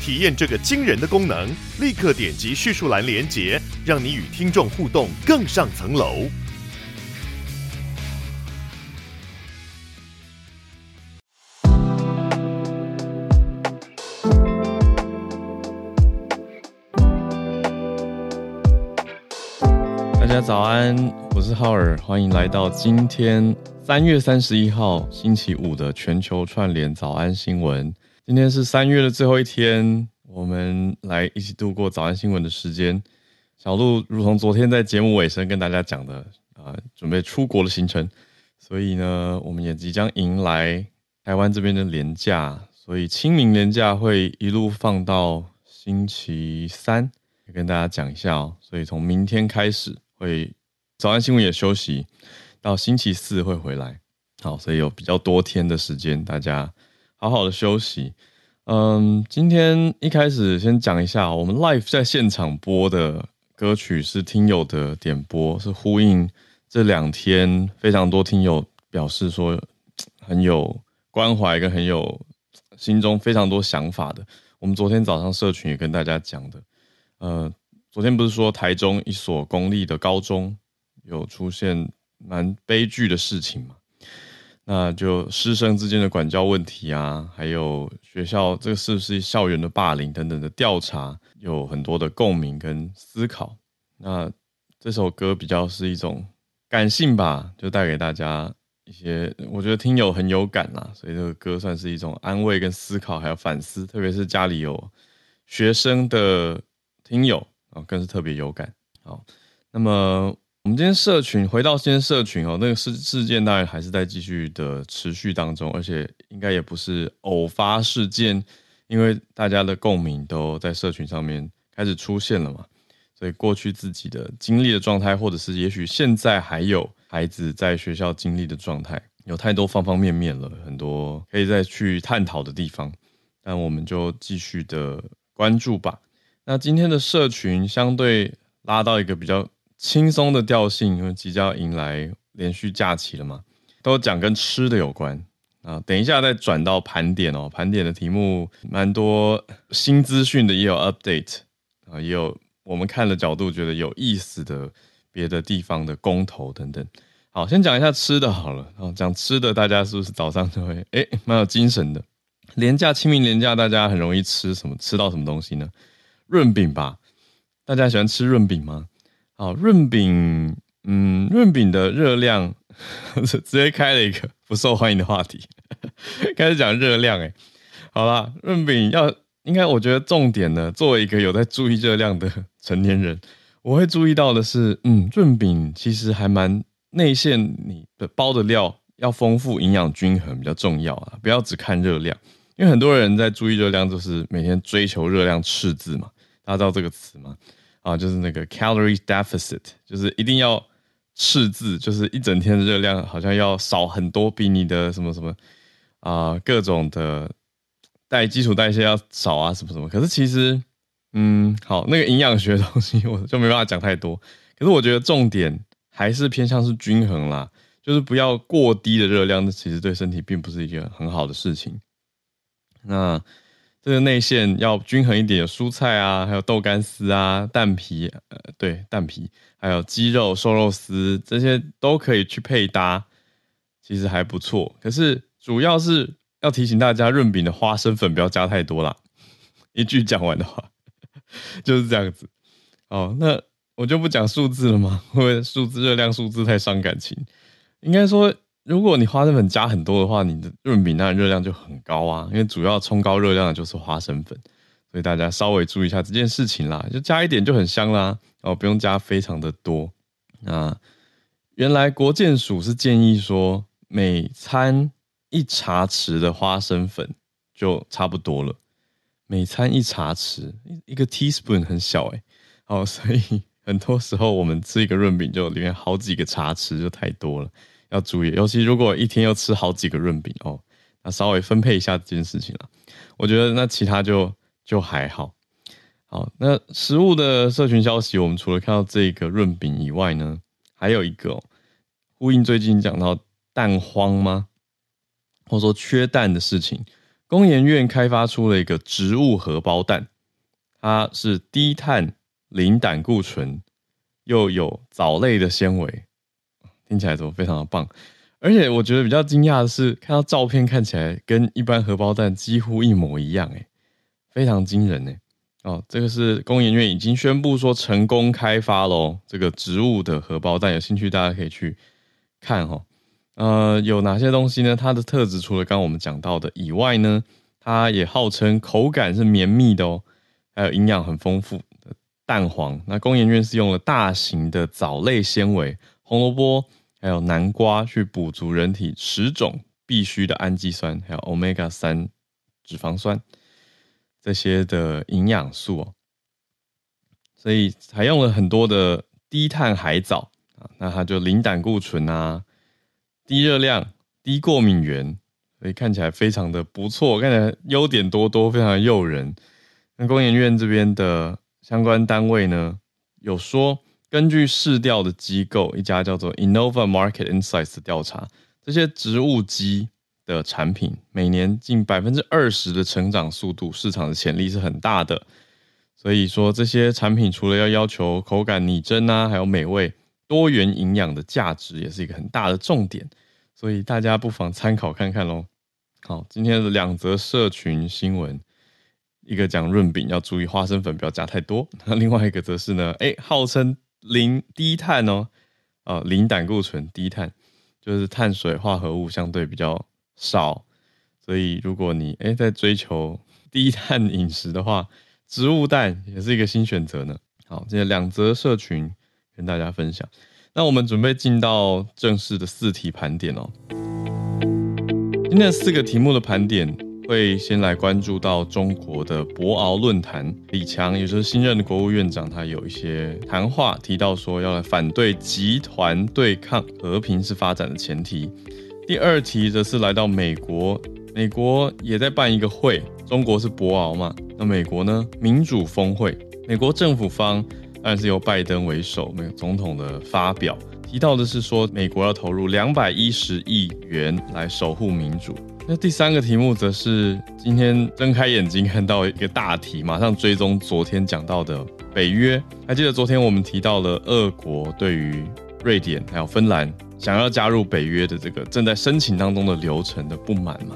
体验这个惊人的功能，立刻点击叙述栏连接，让你与听众互动更上层楼。大家早安，我是浩尔，欢迎来到今天三月三十一号星期五的全球串联早安新闻。今天是三月的最后一天，我们来一起度过早安新闻的时间。小鹿如同昨天在节目尾声跟大家讲的啊，准备出国的行程，所以呢，我们也即将迎来台湾这边的连假，所以清明连假会一路放到星期三，跟大家讲一下哦。所以从明天开始。会早安新闻也休息，到星期四会回来。好，所以有比较多天的时间，大家好好的休息。嗯，今天一开始先讲一下，我们 live 在现场播的歌曲是听友的点播，是呼应这两天非常多听友表示说很有关怀跟很有心中非常多想法的。我们昨天早上社群也跟大家讲的，呃。昨天不是说台中一所公立的高中有出现蛮悲剧的事情嘛？那就师生之间的管教问题啊，还有学校这个是不是校园的霸凌等等的调查，有很多的共鸣跟思考。那这首歌比较是一种感性吧，就带给大家一些，我觉得听友很有感啦，所以这个歌算是一种安慰跟思考，还有反思，特别是家里有学生的听友。啊，更是特别有感。好，那么我们今天社群回到今天社群哦，那个事事件当然还是在继续的持续当中，而且应该也不是偶发事件，因为大家的共鸣都在社群上面开始出现了嘛。所以过去自己的经历的状态，或者是也许现在还有孩子在学校经历的状态，有太多方方面面了，很多可以再去探讨的地方。但我们就继续的关注吧。那今天的社群相对拉到一个比较轻松的调性，因为即将迎来连续假期了嘛，都讲跟吃的有关啊。等一下再转到盘点哦，盘点的题目蛮多新资讯的，也有 update 啊，也有我们看的角度觉得有意思的别的地方的公投等等。好，先讲一下吃的好了啊，讲吃的，大家是不是早上就会 哎蛮有精神的？连假清明连假，大家很容易吃什么？吃到什么东西呢？润饼吧，大家喜欢吃润饼吗？好，润饼，嗯，润饼的热量 直接开了一个不受欢迎的话题，开始讲热量，诶，好啦，润饼要应该，我觉得重点呢，作为一个有在注意热量的成年人，我会注意到的是，嗯，润饼其实还蛮内馅，你的包的料要丰富，营养均衡比较重要啊，不要只看热量，因为很多人在注意热量，就是每天追求热量赤字嘛。大家知道这个词吗？啊，就是那个 calorie deficit，就是一定要赤字，就是一整天的热量好像要少很多，比你的什么什么啊、各种的代基础代谢要少啊，什么什么。可是其实，嗯，好，那个营养学的东西我就没办法讲太多。可是我觉得重点还是偏向是均衡啦，就是不要过低的热量，那其实对身体并不是一个很好的事情。那。这个内馅要均衡一点，有蔬菜啊，还有豆干丝啊，蛋皮，呃，对，蛋皮，还有鸡肉、瘦肉丝，这些都可以去配搭，其实还不错。可是主要是要提醒大家，润饼的花生粉不要加太多啦。一句讲完的话，就是这样子。哦，那我就不讲数字了嘛，因为数字热量数字太伤感情。应该说。如果你花生粉加很多的话，你的润饼那热量就很高啊，因为主要冲高热量的就是花生粉，所以大家稍微注意一下这件事情啦，就加一点就很香啦，哦，不用加非常的多。那原来国健署是建议说，每餐一茶匙的花生粉就差不多了，每餐一茶匙，一个 teaspoon 很小哎，好，所以很多时候我们吃一个润饼就里面好几个茶匙就太多了，要注意，尤其如果一天要吃好几个润饼哦，那稍微分配一下这件事情了。我觉得那其他就就还好。好，那食物的社群消息，我们除了看到这个润饼以外呢，还有一个、哦、呼应最近讲到蛋荒吗？或者说缺蛋的事情，工研院开发出了一个植物荷包蛋，它是低碳、零胆固醇，又有藻类的纤维，听起来都非常的棒。而且我觉得比较惊讶的是，看到照片看起来跟一般荷包蛋几乎一模一样，诶，非常惊人诶。哦，这个是工研院已经宣布说成功开发喽，这个植物的荷包蛋，有兴趣大家可以去看哈。呃，有哪些东西呢？它的特质除了刚刚我们讲到的以外呢，它也号称口感是绵密的哦，还有营养很丰富的蛋黄。那工研院是用了大型的藻类纤维，红萝卜还有南瓜去补足人体十种必需的氨基酸，还有 Omega 三脂肪酸。这些的营养素哦，所以采用了很多的低碳海藻啊，那它就零胆固醇啊，低热量、低过敏原，所以看起来非常的不错，看起来优点多多，非常的诱人。那工研院这边的相关单位呢，有说根据市调的机构一家叫做 Innova Market Insights 的调查，这些植物基。的产品每年近百分之二十的成长速度，市场的潜力是很大的。所以说，这些产品除了要要求口感拟真啊，还有美味、多元营养的价值，也是一个很大的重点。所以大家不妨参考看看喽。好，今天的两则社群新闻，一个讲润饼要注意花生粉不要加太多，那另外一个则是呢，哎，号称零低碳哦，啊，零胆固醇、低碳，就是碳水化合物相对比较。少，所以如果你诶在追求 低碳饮食的话，植物蛋也是一个新选择呢。好，今天两则社群跟大家分享。那我们准备进到正式的四题盘点哦。今天四个题目的盘点会先来关注到中国的博鳌论坛，李强也就是新任的国务院长，他有一些谈话提到说要来反对集团对抗，和平是发展的前提。第二题则是来到美国，美国也在办一个会，中国是博鳌嘛，那美国呢？民主峰会，美国政府方当然是由拜登为首，美国总统的发表提到的是说，美国要投入两百一十亿元来守护民主。那第三个题目则是今天睁开眼睛看到一个大题，马上追踪昨天讲到的北约。还记得昨天我们提到了俄国对于瑞典还有芬兰。想要加入北约的这个正在申请当中的流程的不满吗？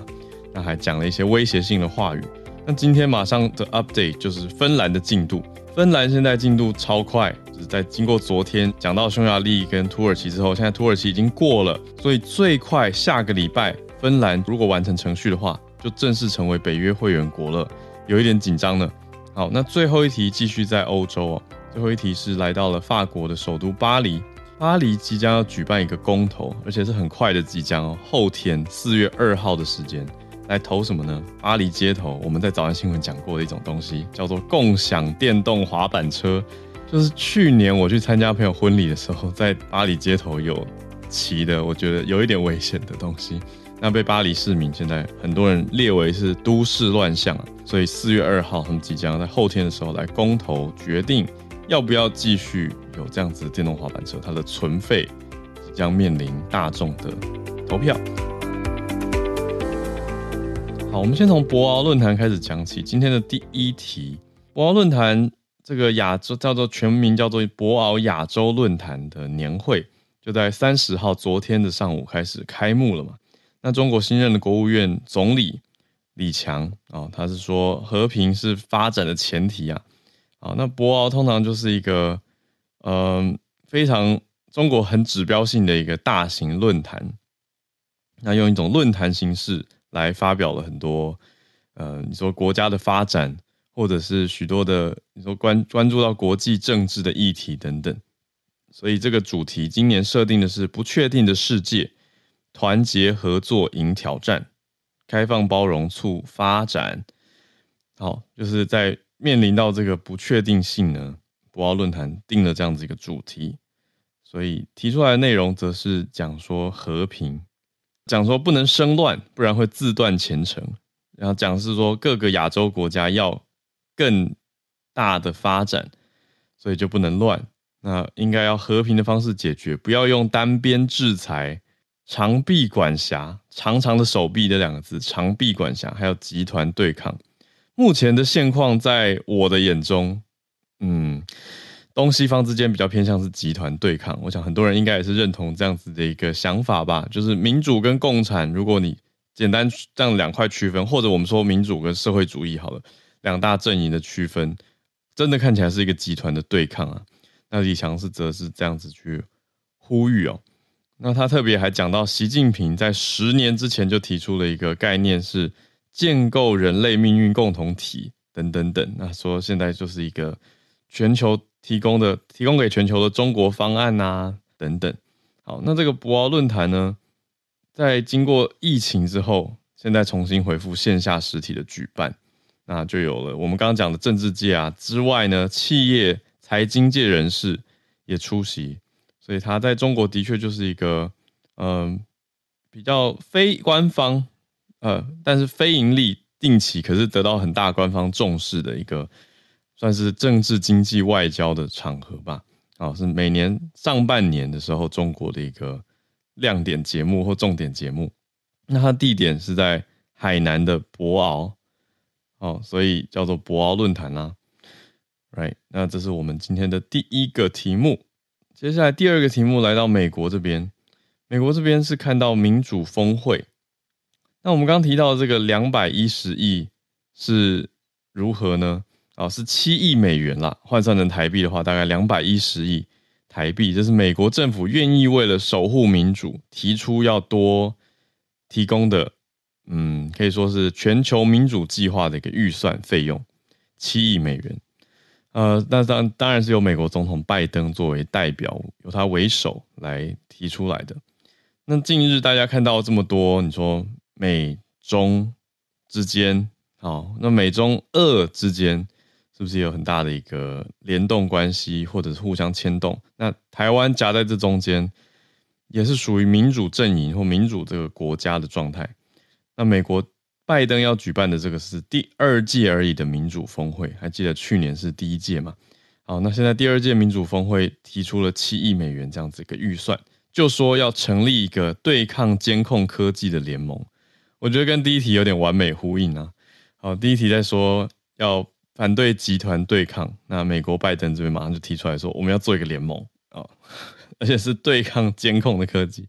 那还讲了一些威胁性的话语。那今天马上的 update 就是芬兰的进度。芬兰现在进度超快，就是在经过昨天讲到匈牙利跟土耳其之后，现在土耳其已经过了，所以最快下个礼拜，芬兰如果完成程序的话，就正式成为北约会员国了。有一点紧张呢。好，那最后一题继续在欧洲哦。最后一题是来到了法国的首都巴黎。巴黎即将要举办一个公投，而且是很快的即将哦，后天四月二号的时间来投什么呢？巴黎街头，我们在早安新闻讲过的一种东西，叫做共享电动滑板车。就是去年我去参加朋友婚礼的时候，在巴黎街头有骑的，我觉得有一点危险的东西，那被巴黎市民现在很多人列为是都市乱象啊。所以四月二号，他们即将在后天的时候来公投决定。要不要继续有这样子电动滑板车？它的存废即将面临大众的投票。好，我们先从博鳌论坛开始讲起。今天的第一题，博鳌论坛这个亚洲叫做全名叫做博鳌亚洲论坛的年会，就在三十号昨天的上午开始开幕了嘛。那中国新任的国务院总理李强啊，他是说和平是发展的前提啊。啊，那博鳌通常就是一个，嗯、非常中国很指标性的一个大型论坛。那用一种论坛形式来发表了很多，呃，你说国家的发展，或者是许多的你说关关注到国际政治的议题等等。所以这个主题今年设定的是不确定的世界，团结合作迎挑战，开放包容促发展。好，就是在面临到这个不确定性呢，博鳌论坛定了这样子一个主题，所以提出来的内容则是讲说和平，讲说不能生乱，不然会自断前程。然后讲是说各个亚洲国家要更大的发展，所以就不能乱。那应该要和平的方式解决，不要用单边制裁、长臂管辖、长长的手臂这两个字，长臂管辖还有集团对抗。目前的现况，在我的眼中，嗯，东西方之间比较偏向是集团对抗。我想很多人应该也是认同这样子的一个想法吧，就是民主跟共产，如果你简单这样两块区分，或者我们说民主跟社会主义好了，两大阵营的区分，真的看起来是一个集团的对抗啊。那李强是则是这样子去呼吁哦。那他特别还讲到，习近平在十年之前就提出了一个概念，是建构人类命运共同体等等等。那说现在就是一个全球提供的、提供给全球的中国方案啊等等。好，那这个博鳌论坛呢，在经过疫情之后，现在重新恢复线下实体的举办，那就有了我们刚刚讲的政治界啊之外呢，企业。财经界人士也出席，所以他在中国的确就是一个嗯、比较非官方呃，但是非盈利、定期，可是得到很大官方重视的一个算是政治、经济、外交的场合吧。啊，是每年上半年的时候中国的一个亮点节目或重点节目。那它地点是在海南的博鳌，哦，所以叫做博鳌论坛啦。Right，那这是我们今天的第一个题目。接下来第二个题目来到美国这边，美国这边是看到民主峰会。那我们刚提到这个两百一十亿是如何呢？啊，是七亿美元啦，换算成台币的话，大概两百一十亿台币。这是美国政府愿意为了守护民主，提出要多提供的，嗯，可以说是全球民主计划的一个预算费用，七亿美元。呃，那当当然是由美国总统拜登作为代表，由他为首来提出来的。那近日大家看到这么多，你说美中之间，好，那美中俄之间是不是有很大的一个联动关系，或者是互相牵动？那台湾夹在这中间，也是属于民主阵营或民主这个国家的状态。那美国。拜登要举办的这个是第二届而已的民主峰会，还记得去年是第一届吗？好，那现在第二届民主峰会提出了七亿美元这样子一个预算，就说要成立一个对抗监控科技的联盟。我觉得跟第一题有点完美呼应啊。好，第一题在说要反对集团对抗，那美国拜登这边马上就提出来说，我们要做一个联盟啊，而且是对抗监控的科技。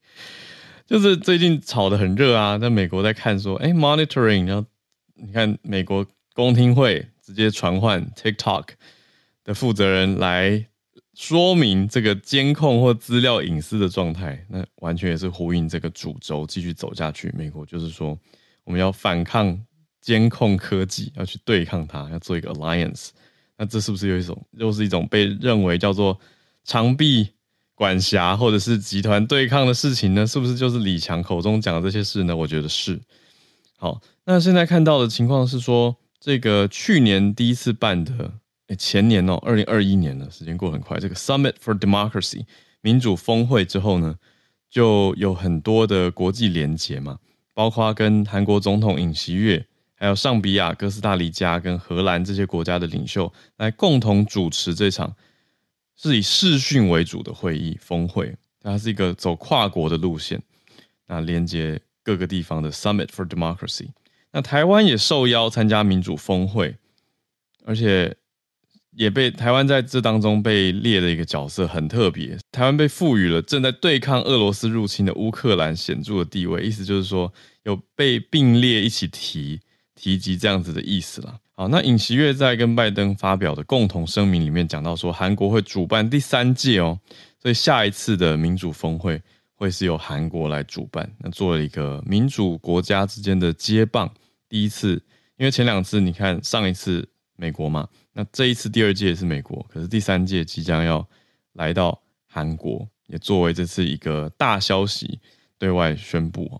就是最近炒得很热啊，在美国在看说，哎，monitoring，然后你看美国公听会直接传唤 TikTok 的负责人来说明这个监控或资料隐私的状态，那完全也是呼应这个主轴继续走下去。美国就是说，我们要反抗监控科技，要去对抗它，要做一个 alliance。那这是不是有一种又是一种被认为叫做长臂？管辖或者是集团对抗的事情呢，是不是就是李强口中讲的这些事呢？我觉得是。好，那现在看到的情况是说，这个去年第一次办的，诶前年哦，二零二一年了，时间过很快。这个 Summit for Democracy 民主峰会之后呢，就有很多的国际连结嘛，包括跟韩国总统尹锡悦，还有尚比亚、哥斯达黎加跟荷兰这些国家的领袖来共同主持这场。是以视讯为主的会议峰会，它是一个走跨国的路线，那连接各个地方的 Summit for Democracy。那台湾也受邀参加民主峰会，而且也被台湾在这当中被列的一个角色很特别。台湾被赋予了正在对抗俄罗斯入侵的乌克兰显著的地位，意思就是说有被并列一起提提及这样子的意思啦。好，那尹锡悦在跟拜登发表的共同声明里面讲到说，韩国会主办第三届哦，所以下一次的民主峰会会是由韩国来主办，那做了一个民主国家之间的接棒。第一次，因为前两次你看上一次美国嘛，那这一次第二届是美国，可是第三届即将要来到韩国，也作为这次一个大消息对外宣布。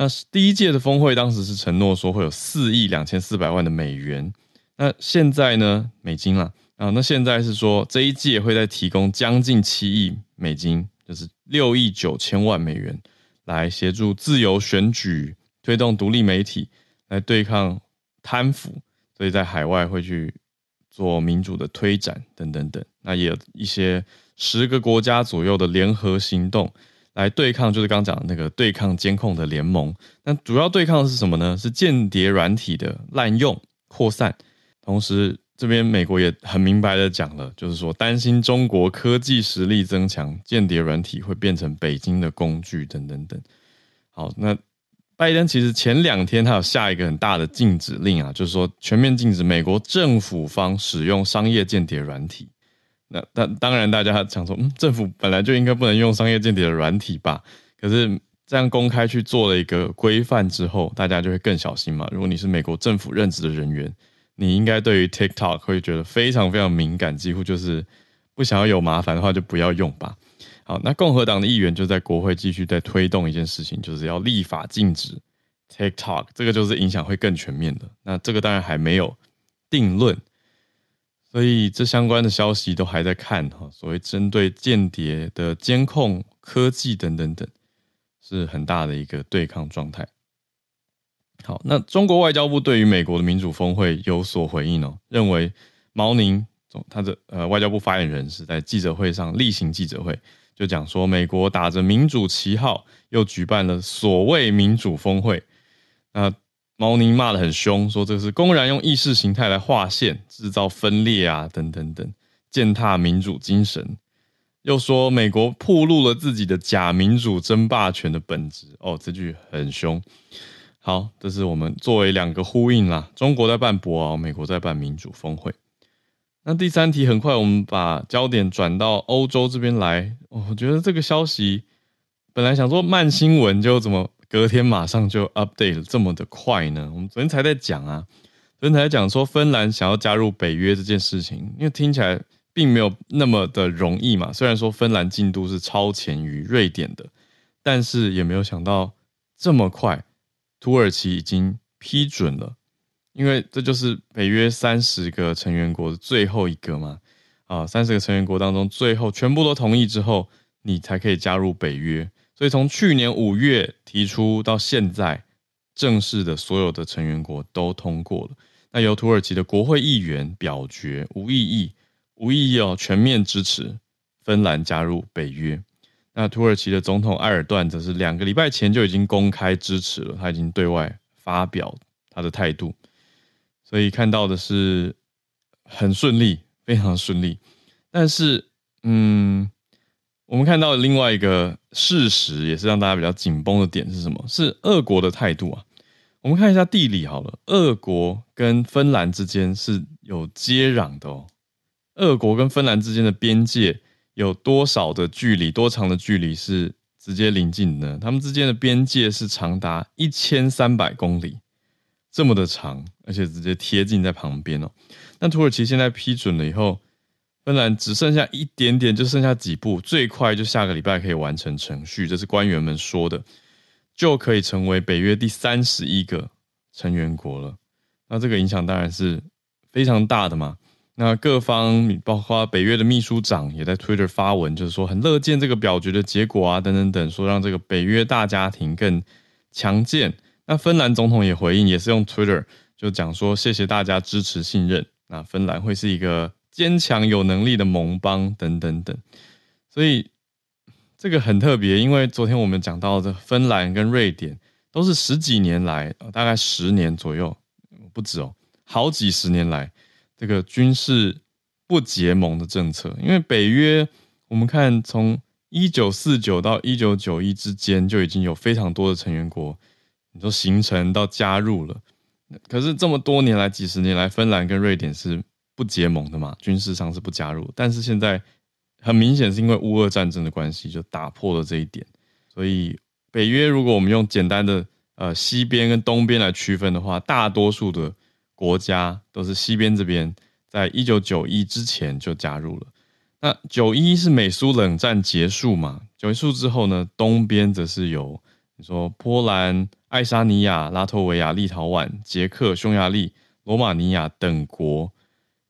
那第一届的峰会当时是承诺说会有四亿两千四百万的美元，那现在呢，美金啦，啊，那现在是说这一届会再提供将近七亿美金，就是六亿九千万美元，来协助自由选举，推动独立媒体，来对抗贪腐，所以在海外会去做民主的推展等等等。那也有一些十个国家左右的联合行动。来对抗，就是刚讲的那个对抗监控的联盟。那主要对抗的是什么呢？是间谍软体的滥用扩散。同时，这边美国也很明白的讲了，就是说担心中国科技实力增强，间谍软体会变成北京的工具等等等。好，那拜登其实前两天他有下一个很大的禁止令啊，就是说全面禁止美国政府方使用商业间谍软体。那当当然，大家想说，嗯，政府本来就应该不能用商业间谍的软体吧？可是这样公开去做了一个规范之后，大家就会更小心嘛。如果你是美国政府任职的人员，你应该对于 TikTok 会觉得非常非常敏感，几乎就是不想要有麻烦的话就不要用吧。好，那共和党的议员就在国会继续在推动一件事情，就是要立法禁止 TikTok，这个就是影响会更全面的。那这个当然还没有定论。所以，这相关的消息都还在看哈。所谓针对间谍的监控科技等等等，是很大的一个对抗状态。好，那中国外交部对于美国的民主峰会有所回应哦，认为毛宁总他的呃外交部发言人是在记者会上例行记者会就讲说，美国打着民主旗号又举办了所谓民主峰会，那。毛宁骂得很凶，说这是公然用意识形态来划线，制造分裂啊，等等等，践踏民主精神。又说美国暴露了自己的假民主争霸权的本质。哦，这句很凶。好，这是我们作为两个呼应啦。中国在办博鳌，美国在办民主峰会。那第三题，很快我们把焦点转到欧洲这边来。哦，我觉得这个消息本来想说慢新闻，就怎么？隔天马上就 update 了，这么的快呢？我们昨天才在讲啊，昨天才在讲说芬兰想要加入北约这件事情，因为听起来并没有那么的容易嘛。虽然说芬兰进度是超前于瑞典的，但是也没有想到这么快，土耳其已经批准了，因为这就是北约三十个成员国的最后一个嘛。啊，三十个成员国当中最后全部都同意之后，你才可以加入北约。所以从去年五月提出到现在，正式的所有的成员国都通过了。那由土耳其的国会议员表决无异议，无异议哦，全面支持芬兰加入北约。那土耳其的总统埃尔段则是两个礼拜前就已经公开支持了，他已经对外发表他的态度。所以看到的是很顺利，非常顺利。但是，嗯。我们看到另外一个事实，也是让大家比较紧绷的点是什么？是俄国的态度啊。我们看一下地理好了，俄国跟芬兰之间是有接壤的哦。俄国跟芬兰之间的边界有多少的距离？多长的距离是直接临近的呢？他们之间的边界是长达一千三百公里，这么的长，而且直接贴近在旁边哦。那土耳其现在批准了以后。芬兰只剩下一点点，就剩下几步，最快就下个礼拜可以完成程序，这是官员们说的，就可以成为北约第三十一个成员国了。那这个影响当然是非常大的嘛。那各方包括北约的秘书长也在 Twitter 发文，就是说很乐见这个表决的结果啊，等等等，说让这个北约大家庭更强健。那芬兰总统也回应，也是用 Twitter 就讲说谢谢大家支持信任。那芬兰会是一个。坚强有能力的盟邦等等等，所以这个很特别，因为昨天我们讲到的芬兰跟瑞典都是十几年来，大概十年左右，不止哦，好几十年来这个军事不结盟的政策。因为北约，我们看从一九四九到一九九一之间就已经有非常多的成员国，你说形成到加入了，可是这么多年来，几十年来，芬兰跟瑞典是。不结盟的嘛，军事上是不加入，但是现在很明显是因为乌俄战争的关系，就打破了这一点。所以北约，如果我们用简单的呃西边跟东边来区分的话，大多数的国家都是西边这边，在一九九一之前就加入了。那九一是美苏冷战结束嘛？结束之后呢，东边则是由你说波兰、爱沙尼亚、拉脱维亚、立陶宛、捷克、匈牙利、罗马尼亚等国，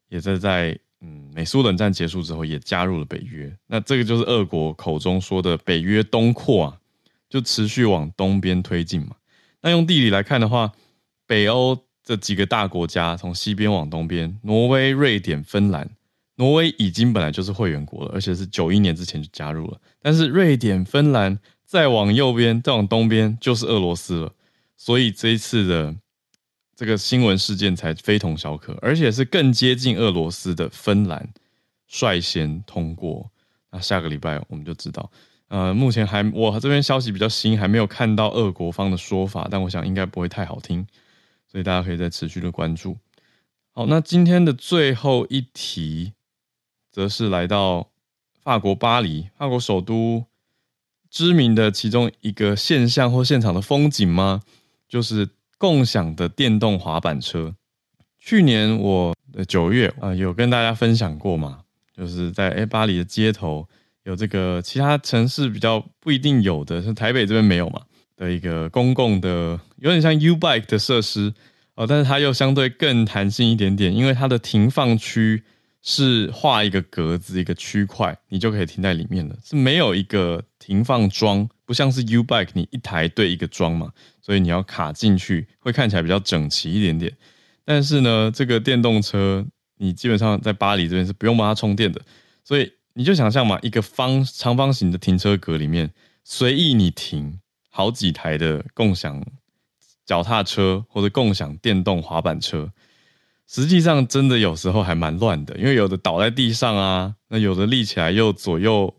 也在在嗯美苏冷战结束之后也加入了北约。那这个就是俄国口中说的北约东扩啊，就持续往东边推进嘛。那用地理来看的话，北欧这几个大国家从西边往东边，挪威、瑞典、芬兰。挪威已经本来就是会员国了，而且是九一年之前就加入了。但是瑞典、芬兰再往右边，再往东边就是俄罗斯了。所以这一次的这个新闻事件才非同小可，而且是更接近俄罗斯的芬兰率先通过。那下个礼拜我们就知道。呃，目前还我这边消息比较新，还没有看到俄国方的说法，但我想应该不会太好听，所以大家可以再持续的关注。好，那今天的最后一题。则是来到法国巴黎，法国首都知名的其中一个现象或现场的风景吗？就是共享的电动滑板车。去年我九月啊、有跟大家分享过嘛，就是在诶巴黎的街头有这个其他城市比较不一定有的，像台北这边没有嘛的一个公共的，有点像 U Bike 的设施哦、呃，但是它又相对更弹性一点点，因为它的停放区。是画一个格子，一个区块，你就可以停在里面了。是没有一个停放桩，不像是 U Bike，你一台对一个桩嘛，所以你要卡进去，会看起来比较整齐一点点。但是呢，这个电动车，你基本上在巴黎这边是不用帮它充电的，所以你就想象嘛，一个方长方形的停车格里面，随意你停好几台的共享脚踏车或者共享电动滑板车。实际上，真的有时候还蛮乱的，因为有的倒在地上啊，那有的立起来又左右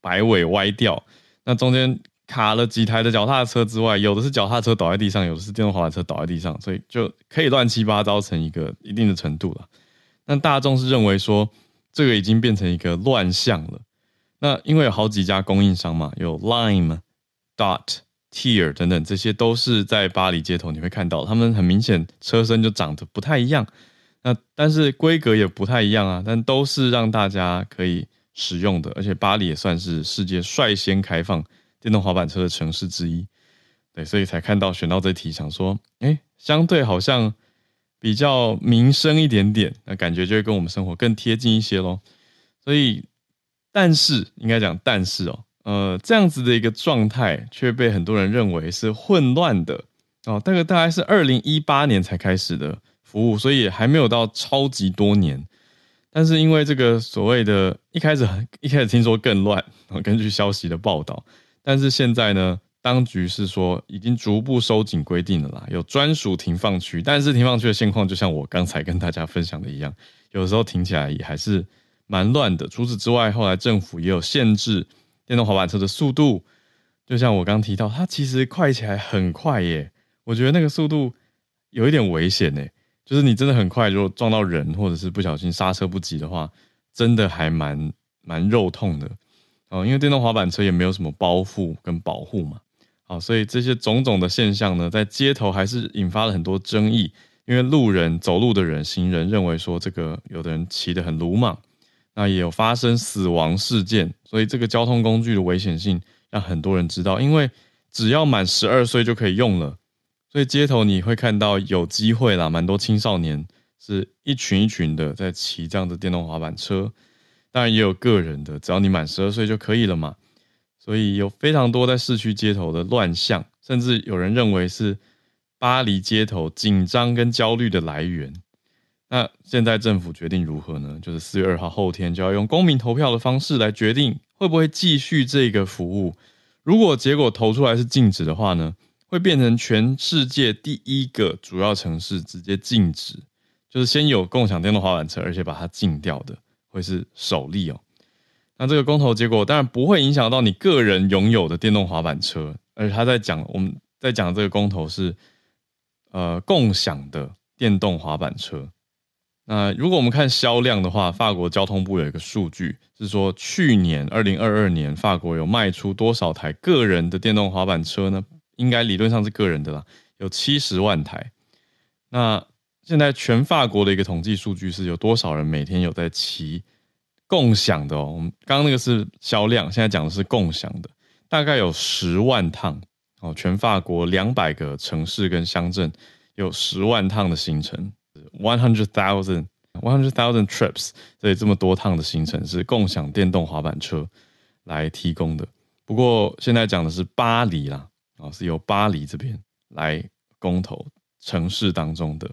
摆尾歪掉，那中间卡了几台的脚踏车之外，有的是脚踏车倒在地上，有的是电动滑板车倒在地上，所以就可以乱七八糟成一个一定的程度了。那大众是认为说，这个已经变成一个乱象了。那因为有好几家供应商嘛，有 Lime、Dot、Tier 等等，这些都是在巴黎街头你会看到，他们很明显车身就长得不太一样。那但是规格也不太一样啊，但都是让大家可以使用的，而且巴黎也算是世界率先开放电动滑板车的城市之一，对，所以才看到选到这题，想说，哎，相对好像比较民生一点点，那感觉就会跟我们生活更贴近一些咯。所以，但是应该讲，但是哦，呃，这样子的一个状态却被很多人认为是混乱的哦，这个大概是二零一八年才开始的。服务，所以还没有到超级多年，但是因为这个所谓的，一开始一开始听说更乱，根据消息的报道，但是现在呢，当局是说已经逐步收紧规定了啦，有专属停放区，但是停放区的现况就像我刚才跟大家分享的一样，有时候停起来也还是蛮乱的。除此之外，后来政府也有限制电动滑板车的速度，就像我刚提到，它其实快起来很快耶，我觉得那个速度有一点危险呢。就是你真的很快，如果撞到人，或者是不小心刹车不及的话，真的还蛮蛮肉痛的哦。因为电动滑板车也没有什么包覆跟保护嘛，好，所以这些种种的现象呢，在街头还是引发了很多争议。因为路人、走路的人、行人认为说，这个有的人骑得很鲁莽，那也有发生死亡事件，所以这个交通工具的危险性让很多人知道，因为只要满十二岁就可以用了。所以街头你会看到有机会啦，蛮多青少年是一群一群的在骑这样的电动滑板车，当然也有个人的，只要你满十二岁就可以了嘛。所以有非常多在市区街头的乱象，甚至有人认为是巴黎街头紧张跟焦虑的来源。那现在政府决定如何呢？就是四月二号后天就要用公民投票的方式来决定会不会继续这个服务。如果结果投出来是禁止的话呢？会变成全世界第一个主要城市直接禁止，就是先有共享电动滑板车，而且把它禁掉的，会是首例哦。那这个公投结果当然不会影响到你个人拥有的电动滑板车，而他在讲，我们在讲这个公投是呃共享的电动滑板车。那如果我们看销量的话，法国交通部有一个数据是说，去年二零二二年法国有卖出多少台个人的电动滑板车呢？应该理论上是个人的啦，有七十万台。那现在全法国的一个统计数据是有多少人每天有在骑共享的哦？我们刚刚那个是销量，现在讲的是共享的，大概有十万趟哦，全法国两百个城市跟乡镇有十万趟的行程，one hundred thousand one hundred thousand trips，所以这么多趟的行程是共享电动滑板车来提供的。不过现在讲的是巴黎啦，啊，是由巴黎这边来公投城市当中的，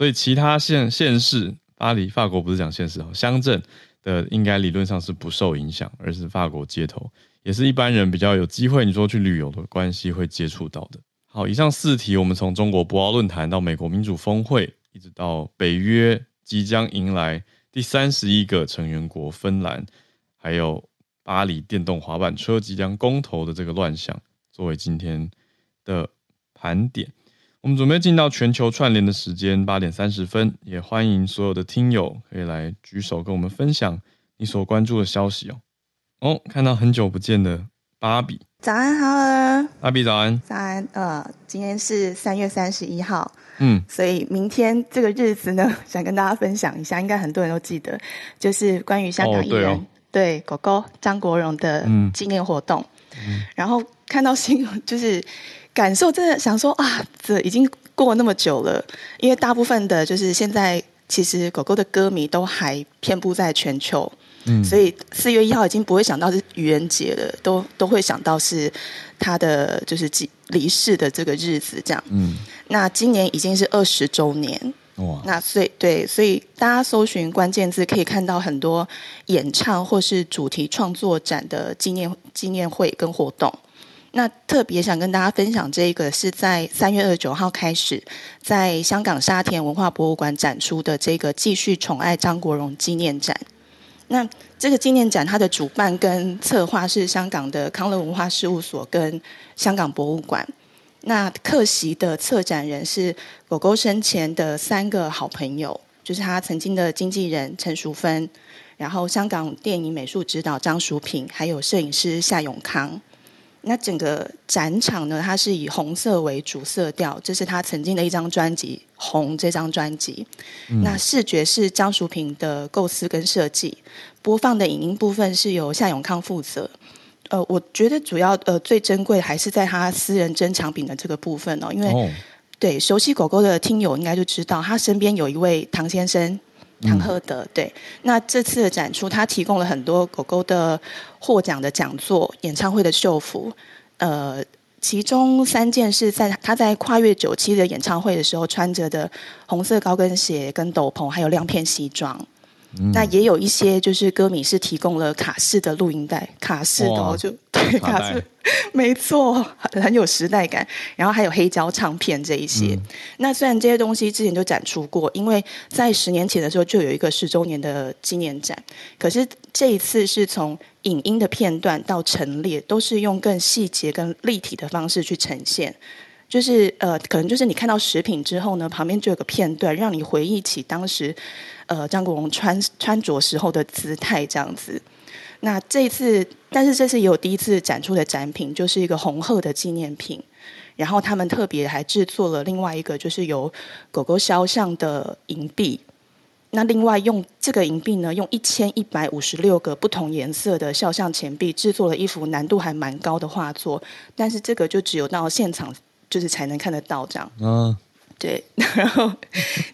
所以其他县县市，巴黎法国不是讲县市哦，乡镇的应该理论上是不受影响，而是法国街头，也是一般人比较有机会，你说去旅游的关系会接触到的。好，以上四题，我们从中国博鳌论坛到美国民主峰会，一直到北约即将迎来第三十一个成员国芬兰，还有。巴黎电动滑板车即将公投的这个乱象，作为今天的盘点，我们准备进到全球串联的时间，八点三十分，也欢迎所有的听友可以来举手跟我们分享你所关注的消息哦。哦，看到很久不见的芭比，早安，好儿，芭比早安，早安。呃，今天是三月三十一号，嗯，所以明天这个日子呢，想跟大家分享一下，应该很多人都记得，就是关于香港艺人。哦对狗狗张国荣的纪念活动，嗯、然后看到新闻，就是感受真的想说啊，这已经过了那么久了，因为大部分的，就是现在其实狗狗的歌迷都还遍布在全球，嗯，所以四月一号已经不会想到是愚人节了，都都会想到是他的就是离世的这个日子这样，嗯，那今年已经是二十周年。哇那所以对，所以大家搜寻关键字可以看到很多演唱或是主题创作展的纪念纪念会跟活动。那特别想跟大家分享这个是在三月二十九号开始，在香港沙田文化博物馆展出的这个继续宠爱张国荣纪念展。那这个纪念展它的主办跟策划是香港的康乐文化事务所跟香港博物馆。那客席的策展人是狗狗生前的三个好朋友，就是他曾经的经纪人陈淑芬，然后香港电影美术指导张淑平，还有摄影师夏永康。那整个展场呢，它是以红色为主色调，这是他曾经的一张专辑《红》这张专辑。嗯、那视觉是张淑平的构思跟设计，播放的影音部分是由夏永康负责。呃，我觉得主要呃最珍贵还是在他私人珍藏品的这个部分哦，因为、哦、对熟悉狗狗的听友应该就知道，他身边有一位唐先生唐赫德。嗯、对，那这次的展出，他提供了很多狗狗的获奖的讲座、演唱会的秀服，呃，其中三件是在他在跨越九七的演唱会的时候穿着的红色高跟鞋跟斗篷，还有亮片西装。嗯、那也有一些就是歌迷是提供了卡式的录音带，卡式的哇就对卡式，没错，很有时代感。然后还有黑胶唱片这一些。嗯、那虽然这些东西之前就展出过，因为在十年前的时候就有一个十周年的纪念展，可是这一次是从影音的片段到陈列，都是用更细节、更立体的方式去呈现。就是呃，可能就是你看到食品之后呢，旁边就有个片段，让你回忆起当时。呃，张国荣穿穿着时候的姿态这样子。那这次，但是这次也有第一次展出的展品，就是一个红鹤的纪念品。然后他们特别还制作了另外一个，就是有狗狗肖像的银币。那另外用这个银币呢，用一千一百五十六个不同颜色的肖像钱币制作了一幅难度还蛮高的画作。但是这个就只有到现场就是才能看得到这样。嗯。对，然后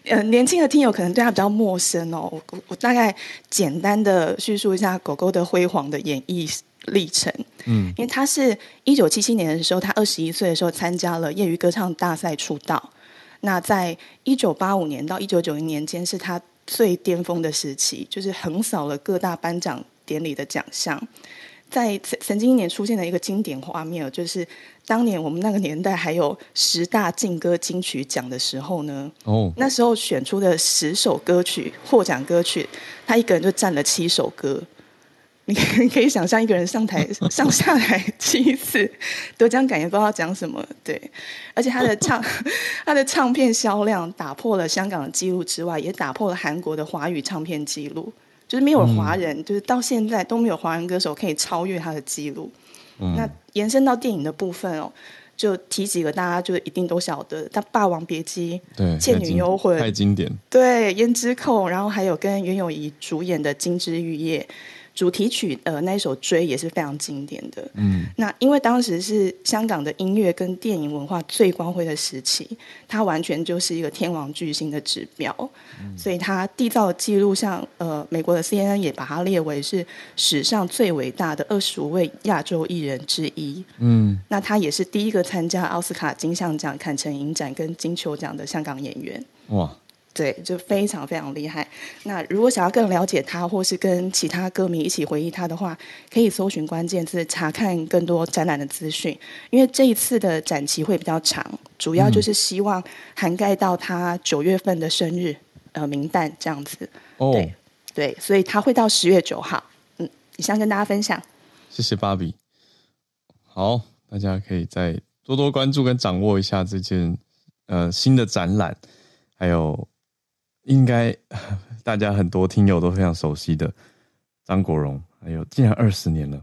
呃，年轻的听友可能对他比较陌生哦。我我大概简单的叙述一下狗狗的辉煌的演艺历程。嗯，因为他是一九七七年的时候，他二十一岁的时候参加了业余歌唱大赛出道。那在一九八五年到一九九零年间，是他最巅峰的时期，就是横扫了各大颁奖典礼的奖项。在曾曾经一年出现的一个经典画面，就是当年我们那个年代还有十大劲歌金曲奖的时候呢，哦，那时候选出的十首歌曲获奖歌曲，他一个人就占了七首歌。你 你可以想象一个人上台 上下台七次，得奖感言不知道讲什么，对，而且他的唱 他的唱片销量打破了香港的记录之外，也打破了韩国的华语唱片记录。就是没有华人，嗯、就是到现在都没有华人歌手可以超越他的记录。嗯、那延伸到电影的部分哦，就提几个大家就一定都晓得，他《霸王别姬》、对《倩女幽魂》太经典，对《胭脂扣》，然后还有跟袁咏仪主演的《金枝玉叶》，主题曲呃那一首《追》也是非常经典的。嗯，那因为当时是香港的音乐跟电影文化最光辉的时期，它完全就是一个天王巨星的指标，嗯、所以它缔造的记录，像呃美国的 CNN 也把它列为是史上最伟大的二十五位亚洲艺人之一。嗯，那他也是第一个参加奥斯卡金像奖、坎城影展跟金球奖的香港演员。哇！对，就非常非常厉害。那如果想要更了解他，或是跟其他歌迷一起回忆他的话，可以搜寻关键字查看更多展览的资讯。因为这一次的展期会比较长，主要就是希望涵盖到他九月份的生日，呃，名单这样子。哦，对，对，所以他会到十月九号。嗯，以上跟大家分享。谢谢芭比。好，大家可以再多多关注跟掌握一下这件呃新的展览，还有。应该 大家很多听友都非常熟悉的张国荣，哎呦竟然二十年了。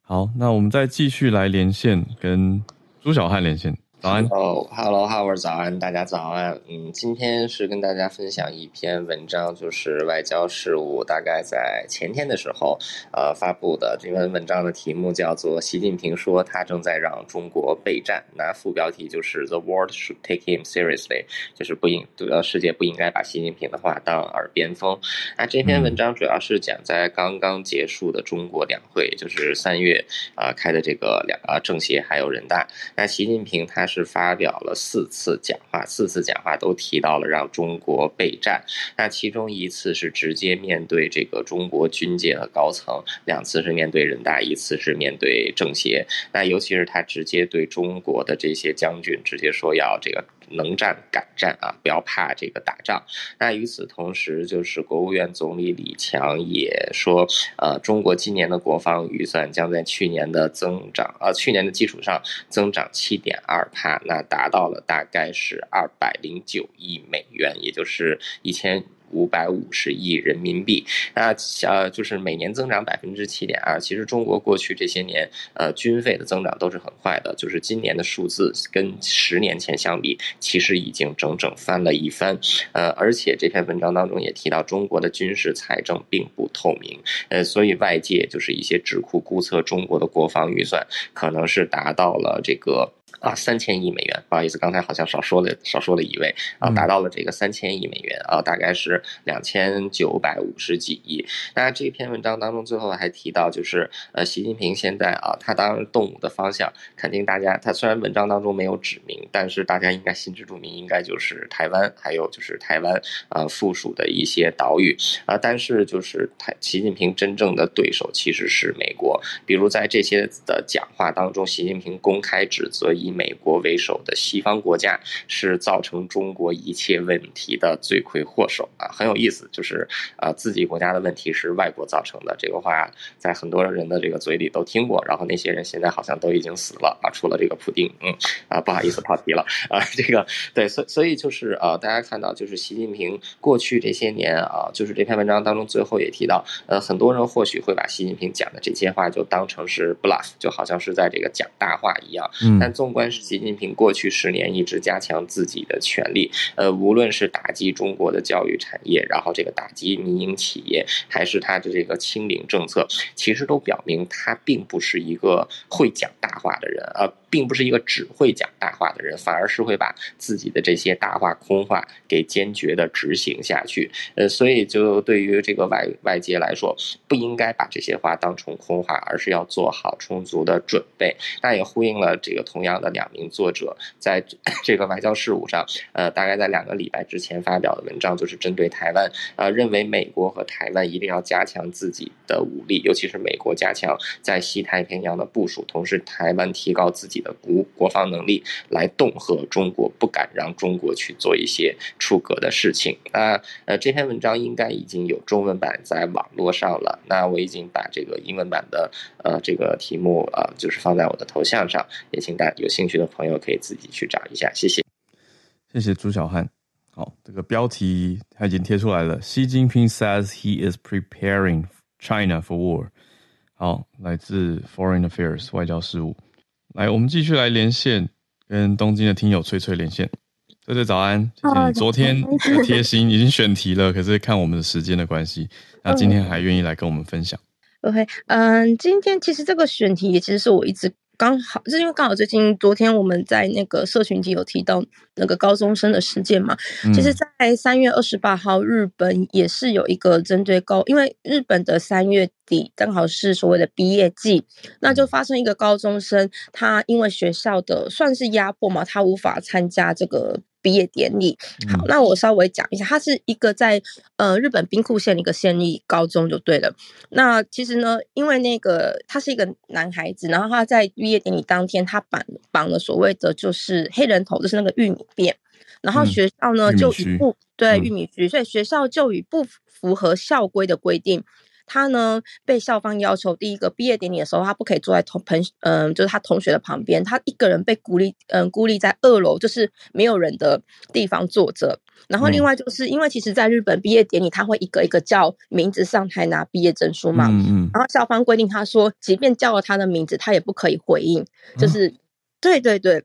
好，那我们再继续来连线，跟朱小汉连线。早安哦，Hello，Howard，早安，大家早安。嗯，今天是跟大家分享一篇文章，就是外交事务大概在前天的时候，呃，发布的。这篇文章的题目叫做“习近平说他正在让中国备战”，那副标题就是 “The world should take him seriously”，就是不应，呃，世界不应该把习近平的话当耳边风。那这篇文章主要是讲在刚刚结束的中国两会，就是三月啊、呃、开的这个两啊政协还有人大。那习近平他。是发表了四次讲话，四次讲话都提到了让中国备战。那其中一次是直接面对这个中国军界的高层，两次是面对人大，一次是面对政协。那尤其是他直接对中国的这些将军直接说要这个。能战敢战啊！不要怕这个打仗。那与此同时，就是国务院总理李强也说，呃，中国今年的国防预算将在去年的增长，呃，去年的基础上增长七点二帕，那达到了大概是二百零九亿美元，也就是一千。五百五十亿人民币，那呃，就是每年增长百分之七点二。其实中国过去这些年，呃，军费的增长都是很快的。就是今年的数字跟十年前相比，其实已经整整翻了一番。呃，而且这篇文章当中也提到，中国的军事财政并不透明。呃，所以外界就是一些智库估测，中国的国防预算可能是达到了这个。啊，三千亿美元，不好意思，刚才好像少说了少说了一位啊，达到了这个三千亿美元啊，大概是两千九百五十几亿。那这篇文章当中最后还提到，就是呃，习近平现在啊，他当然动武的方向，肯定大家他虽然文章当中没有指明，但是大家应该心知肚明，应该就是台湾，还有就是台湾啊附属的一些岛屿啊。但是就是台习近平真正的对手其实是美国，比如在这些的讲话当中，习近平公开指责以美国为首的西方国家是造成中国一切问题的罪魁祸首啊，很有意思，就是啊，自己国家的问题是外国造成的，这个话在很多人的这个嘴里都听过，然后那些人现在好像都已经死了啊，除了这个普丁，嗯啊，不好意思跑题了啊，这个对，所所以就是啊，大家看到就是习近平过去这些年啊，就是这篇文章当中最后也提到，呃，很多人或许会把习近平讲的这些话就当成是 bluff，就好像是在这个讲大话一样，嗯，但纵观是习近平过去十年一直加强自己的权力，呃，无论是打击中国的教育产业，然后这个打击民营企业，还是他的这个清零政策，其实都表明他并不是一个会讲大话的人啊。并不是一个只会讲大话的人，反而是会把自己的这些大话空话给坚决的执行下去。呃，所以就对于这个外外界来说，不应该把这些话当成空话，而是要做好充足的准备。那也呼应了这个同样的两名作者在这个外交事务上，呃，大概在两个礼拜之前发表的文章，就是针对台湾，呃，认为美国和台湾一定要加强自己的武力，尤其是美国加强在西太平洋的部署，同时台湾提高自己。的国国防能力来恫吓中国，不敢让中国去做一些出格的事情。那呃，这篇文章应该已经有中文版在网络上了。那我已经把这个英文版的呃这个题目啊、呃，就是放在我的头像上，也请大家有兴趣的朋友可以自己去找一下。谢谢，谢谢朱小汉。好，这个标题他已经贴出来了。习近平 says he is preparing China for war。好，来自 Foreign Affairs 外交事务。来，我们继续来连线，跟东京的听友翠翠连线。翠翠早安，谢谢你昨天 的贴心，已经选题了，可是看我们的时间的关系，那今天还愿意来跟我们分享。OK，嗯，今天其实这个选题也其实是我一直。刚好是因为刚好最近昨天我们在那个社群集有提到那个高中生的事件嘛，嗯、其实，在三月二十八号，日本也是有一个针对高，因为日本的三月底刚好是所谓的毕业季，那就发生一个高中生，他因为学校的算是压迫嘛，他无法参加这个。毕业典礼，好，那我稍微讲一下，它是一个在呃日本兵库县的一个县立高中就对了。那其实呢，因为那个他是一个男孩子，然后他在毕业典礼当天，他绑绑了所谓的就是黑人头，就是那个玉米辫，然后学校呢、嗯、就以不对玉米须、嗯，所以学校就以不符合校规的规定。他呢被校方要求，第一个毕业典礼的时候，他不可以坐在同朋嗯，就是他同学的旁边，他一个人被孤立嗯孤立在二楼，就是没有人的地方坐着。然后另外就是因为其实在日本毕业典礼，他会一个一个叫名字上台拿毕业证书嘛，嗯嗯，然后校方规定他说，即便叫了他的名字，他也不可以回应，就是、嗯、对对对，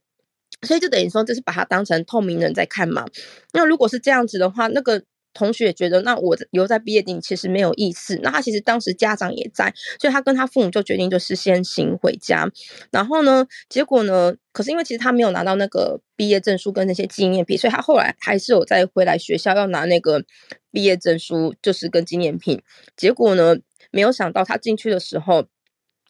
所以就等于说就是把他当成透明人在看嘛。那如果是这样子的话，那个。同学也觉得，那我留在毕业典礼其实没有意思。那他其实当时家长也在，所以他跟他父母就决定就是先行回家。然后呢，结果呢，可是因为其实他没有拿到那个毕业证书跟那些纪念品，所以他后来还是有再回来学校要拿那个毕业证书，就是跟纪念品。结果呢，没有想到他进去的时候，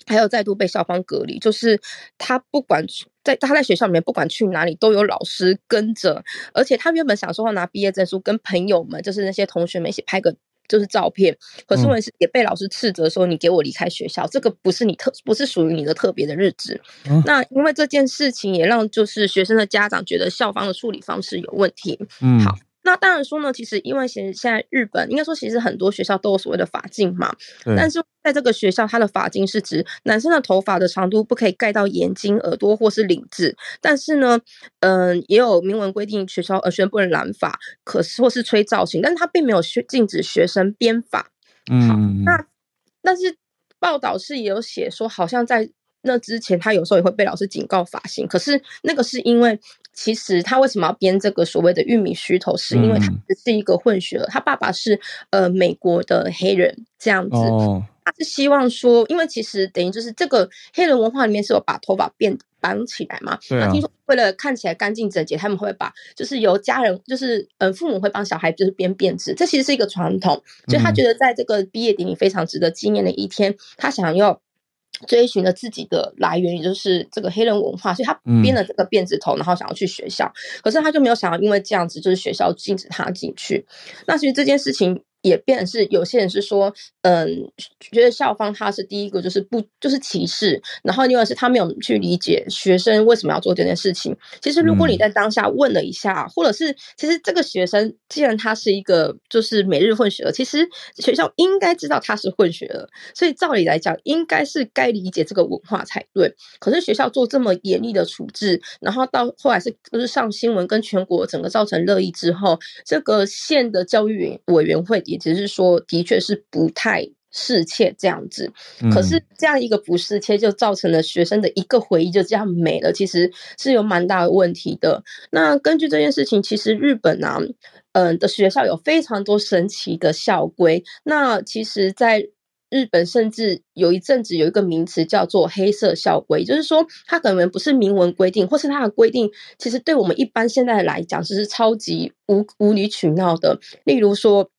还有再度被校方隔离，就是他不管。在他在学校里面，不管去哪里都有老师跟着，而且他原本想说要拿毕业证书跟朋友们，就是那些同学们一起拍个就是照片，可是问题是也被老师斥责说，你给我离开学校，这个不是你特不是属于你的特别的日子。那因为这件事情也让就是学生的家长觉得校方的处理方式有问题。嗯，好。那当然说呢，其实因为其实现在日本应该说其实很多学校都有所谓的发禁嘛，但是在这个学校，它的发禁是指男生的头发的长度不可以盖到眼睛、耳朵或是领子，但是呢，嗯、呃，也有明文规定学校呃学生不能染发，可是或是吹造型，但是他并没有学禁止学生编发。嗯，好，那但是报道是也有写说，好像在那之前，他有时候也会被老师警告发型，可是那个是因为。其实他为什么要编这个所谓的玉米须头？是因为他只是一个混血儿，他爸爸是呃美国的黑人这样子。哦，他是希望说，因为其实等于就是这个黑人文化里面是有把头发变绑起来嘛。对啊。那听说为了看起来干净整洁，他们会把就是由家人就是嗯父母会帮小孩就是编辫子，这其实是一个传统。所以他觉得在这个毕业典礼非常值得纪念的一天，他想要。追寻了自己的来源，也就是这个黑人文化，所以他编了这个辫子头，然后想要去学校，可是他就没有想到，因为这样子，就是学校禁止他进去。那其实这件事情。也变成是有些人是说，嗯，觉得校方他是第一个就是不就是歧视，然后另外是他没有去理解学生为什么要做这件事情。其实如果你在当下问了一下，嗯、或者是其实这个学生既然他是一个就是每日混血儿，其实学校应该知道他是混血儿，所以照理来讲应该是该理解这个文化才对。可是学校做这么严厉的处置，然后到后来是就是上新闻跟全国整个造成热议之后，这个县的教育委员会。也只是说，的确是不太适切这样子。可是这样一个不适切，就造成了学生的一个回忆就这样没了，其实是有蛮大的问题的。那根据这件事情，其实日本啊，嗯的学校有非常多神奇的校规。那其实，在日本甚至有一阵子有一个名词叫做“黑色校规”，就是说它可能不是明文规定，或是它的规定其实对我们一般现在来讲，是超级无无理取闹的。例如说。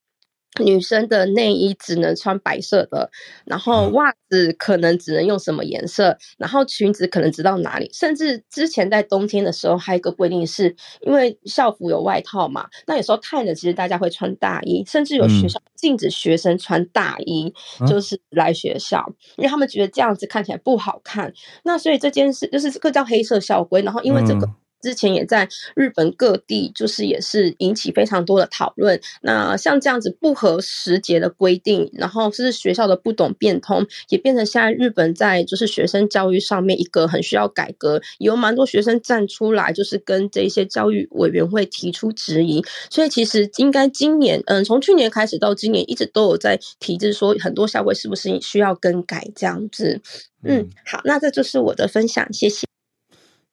女生的内衣只能穿白色的，然后袜子可能只能用什么颜色，然后裙子可能直到哪里，甚至之前在冬天的时候还有一个规定是，因为校服有外套嘛，那有时候太冷，其实大家会穿大衣，甚至有学校禁止学生穿大衣，就是来学校，因为他们觉得这样子看起来不好看。那所以这件事就是这个叫黑色校规，然后因为这个。之前也在日本各地，就是也是引起非常多的讨论。那像这样子不合时节的规定，然后是学校的不懂变通，也变成现在日本在就是学生教育上面一个很需要改革。有蛮多学生站出来，就是跟这些教育委员会提出质疑。所以其实应该今年，嗯，从去年开始到今年，一直都有在提，就是说很多校规是不是需要更改这样子。嗯，好，那这就是我的分享，谢谢，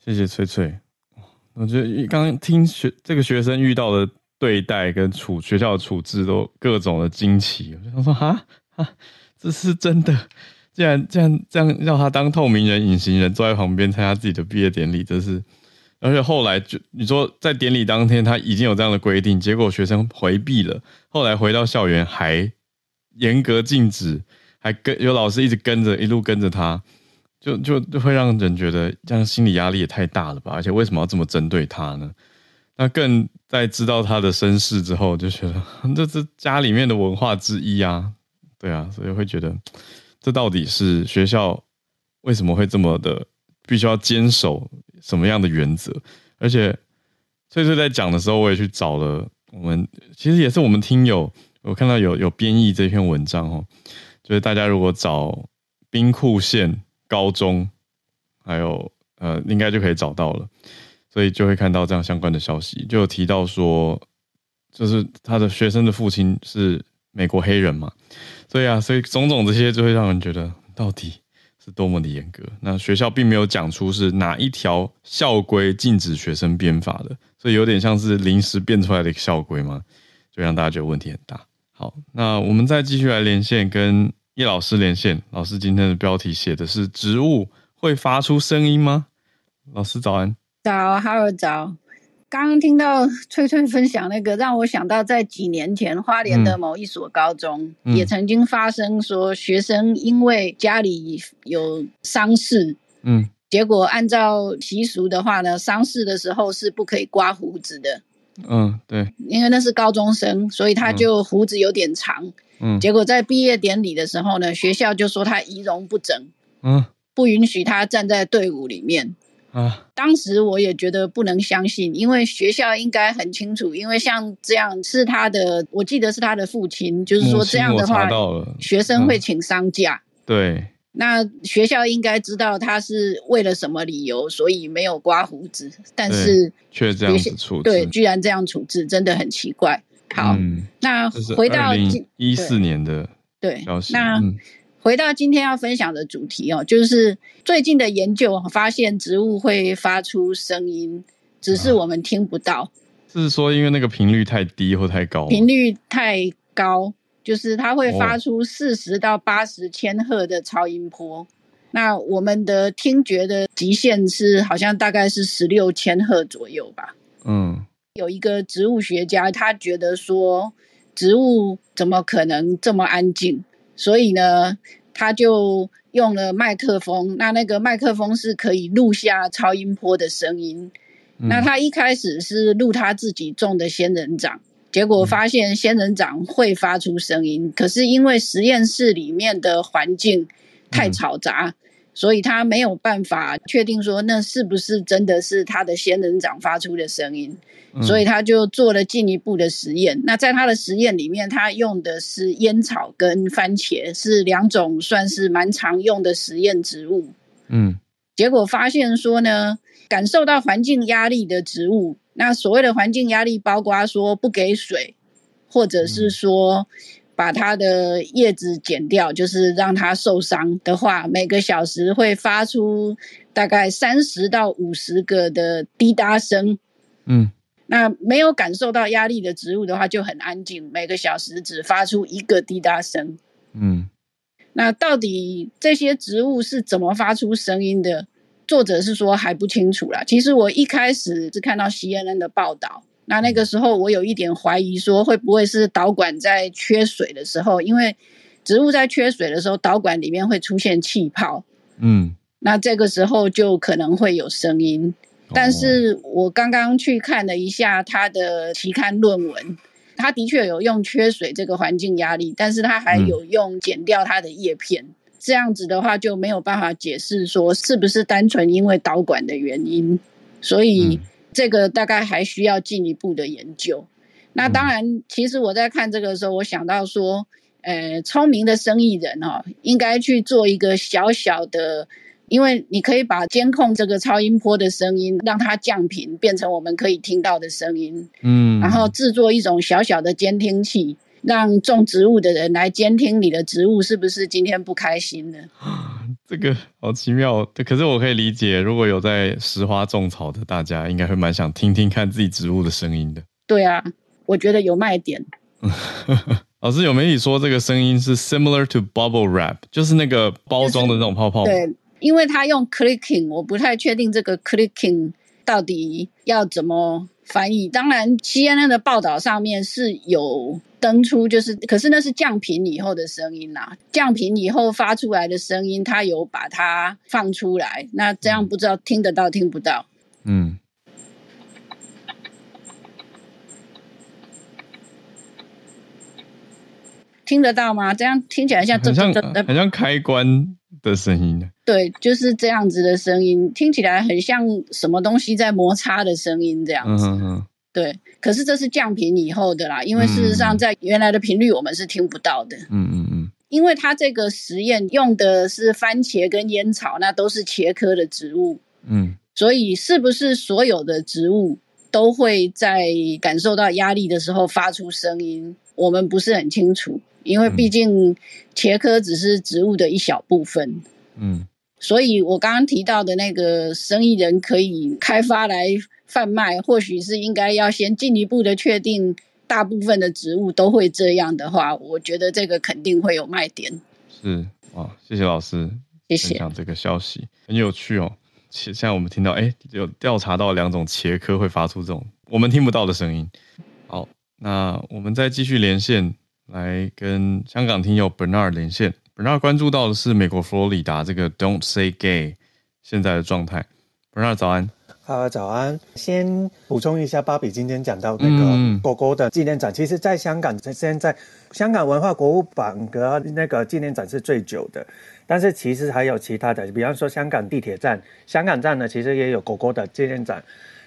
谢谢翠翠。我觉得刚刚听学这个学生遇到的对待跟处学校的处置都各种的惊奇，我就想说哈哈，这是真的。竟然竟然这样让他当透明人、隐形人坐在旁边参加自己的毕业典礼，这是，而且后来就你说在典礼当天他已经有这样的规定，结果学生回避了，后来回到校园还严格禁止，还跟有老师一直跟着，一路跟着他，就就就会让人觉得这样心理压力也太大了吧？而且为什么要这么针对他呢？那更在知道他的身世之后，就觉得这是家里面的文化之一啊，对啊，所以会觉得。这到底是学校为什么会这么的必须要坚守什么样的原则？而且翠翠在讲的时候，我也去找了我们，其实也是我们听友，我看到有有编译这篇文章哦，就是大家如果找兵库县高中，还有呃，应该就可以找到了，所以就会看到这样相关的消息，就有提到说，就是他的学生的父亲是美国黑人嘛。对啊，所以种种这些就会让人觉得到底是多么的严格。那学校并没有讲出是哪一条校规禁止学生编法的，所以有点像是临时变出来的一个校规嘛，就让大家觉得问题很大。好，那我们再继续来连线跟叶老师连线。老师今天的标题写的是“植物会发出声音吗？”老师早安。早，Hello，早。刚刚听到翠翠分享那个，让我想到在几年前花莲的某一所高中，嗯、也曾经发生说学生因为家里有丧事，嗯，结果按照习俗的话呢，丧事的时候是不可以刮胡子的，嗯，对，因为那是高中生，所以他就胡子有点长，嗯，结果在毕业典礼的时候呢，学校就说他仪容不整，嗯，不允许他站在队伍里面。啊！当时我也觉得不能相信，因为学校应该很清楚，因为像这样是他的，我记得是他的父亲，就是说这样的话，学生会请丧假。对，那学校应该知道他是为了什么理由，所以没有刮胡子，但是却这样子处置，对，居然这样处置，真的很奇怪。好，嗯、那回到一四年的对，那。嗯回到今天要分享的主题哦，就是最近的研究发现，植物会发出声音，只是我们听不到。啊、是说因为那个频率太低或太高？频率太高，就是它会发出四十到八十千赫的超音波。哦、那我们的听觉的极限是好像大概是十六千赫左右吧。嗯，有一个植物学家，他觉得说，植物怎么可能这么安静？所以呢，他就用了麦克风。那那个麦克风是可以录下超音波的声音。嗯、那他一开始是录他自己种的仙人掌，结果发现仙人掌会发出声音。嗯、可是因为实验室里面的环境太嘈杂，嗯、所以他没有办法确定说那是不是真的是他的仙人掌发出的声音。所以他就做了进一步的实验。嗯、那在他的实验里面，他用的是烟草跟番茄，是两种算是蛮常用的实验植物。嗯，结果发现说呢，感受到环境压力的植物，那所谓的环境压力，包括说不给水，或者是说把它的叶子剪掉，就是让它受伤的话，每个小时会发出大概三十到五十个的滴答声。嗯。那没有感受到压力的植物的话，就很安静，每个小时只发出一个滴答声。嗯，那到底这些植物是怎么发出声音的？作者是说还不清楚啦。其实我一开始是看到 CNN 的报道，那那个时候我有一点怀疑，说会不会是导管在缺水的时候，因为植物在缺水的时候，导管里面会出现气泡。嗯，那这个时候就可能会有声音。但是我刚刚去看了一下他的期刊论文，他的确有用缺水这个环境压力，但是他还有用剪掉它的叶片，嗯、这样子的话就没有办法解释说是不是单纯因为导管的原因，所以这个大概还需要进一步的研究。那当然，其实我在看这个的时候，我想到说，呃，聪明的生意人哈、哦，应该去做一个小小的。因为你可以把监控这个超音波的声音，让它降频，变成我们可以听到的声音。嗯，然后制作一种小小的监听器，让种植物的人来监听你的植物是不是今天不开心呢？这个好奇妙。可是我可以理解，如果有在实花种草的大家，应该会蛮想听听看自己植物的声音的。对啊，我觉得有卖点。老师有媒体说这个声音是 similar to bubble wrap，就是那个包装的那种泡泡。对，因为他用 clicking，我不太确定这个 clicking 到底要怎么翻译。当然，CNN 的报道上面是有登出，就是可是那是降频以后的声音呐，降频以后发出来的声音，他有把它放出来。那这样不知道听得到听不到？嗯。听得到吗？这样听起来像很像很像开关的声音。对，就是这样子的声音，听起来很像什么东西在摩擦的声音这样子。嗯嗯。对，可是这是降频以后的啦，因为事实上在原来的频率我们是听不到的。嗯嗯嗯。因为它这个实验用的是番茄跟烟草，那都是茄科的植物。嗯。所以是不是所有的植物都会在感受到压力的时候发出声音？我们不是很清楚。因为毕竟茄科只是植物的一小部分，嗯，所以我刚刚提到的那个生意人可以开发来贩卖，或许是应该要先进一步的确定大部分的植物都会这样的话，我觉得这个肯定会有卖点。是啊，谢谢老师，谢谢。分享这个消息很有趣哦。现在我们听到，哎，有调查到两种茄科会发出这种我们听不到的声音。好，那我们再继续连线。来跟香港听友 Bernard 连线，Bernard 关注到的是美国佛罗里达这个 Don't Say Gay 现在的状态。Bernard 早安，好，早安。先补充一下，芭比今天讲到那个狗狗的纪念展，嗯、其实在香港现在香港文化博物馆的那个纪念展是最久的，但是其实还有其他的，比方说香港地铁站，香港站呢其实也有狗狗的纪念展。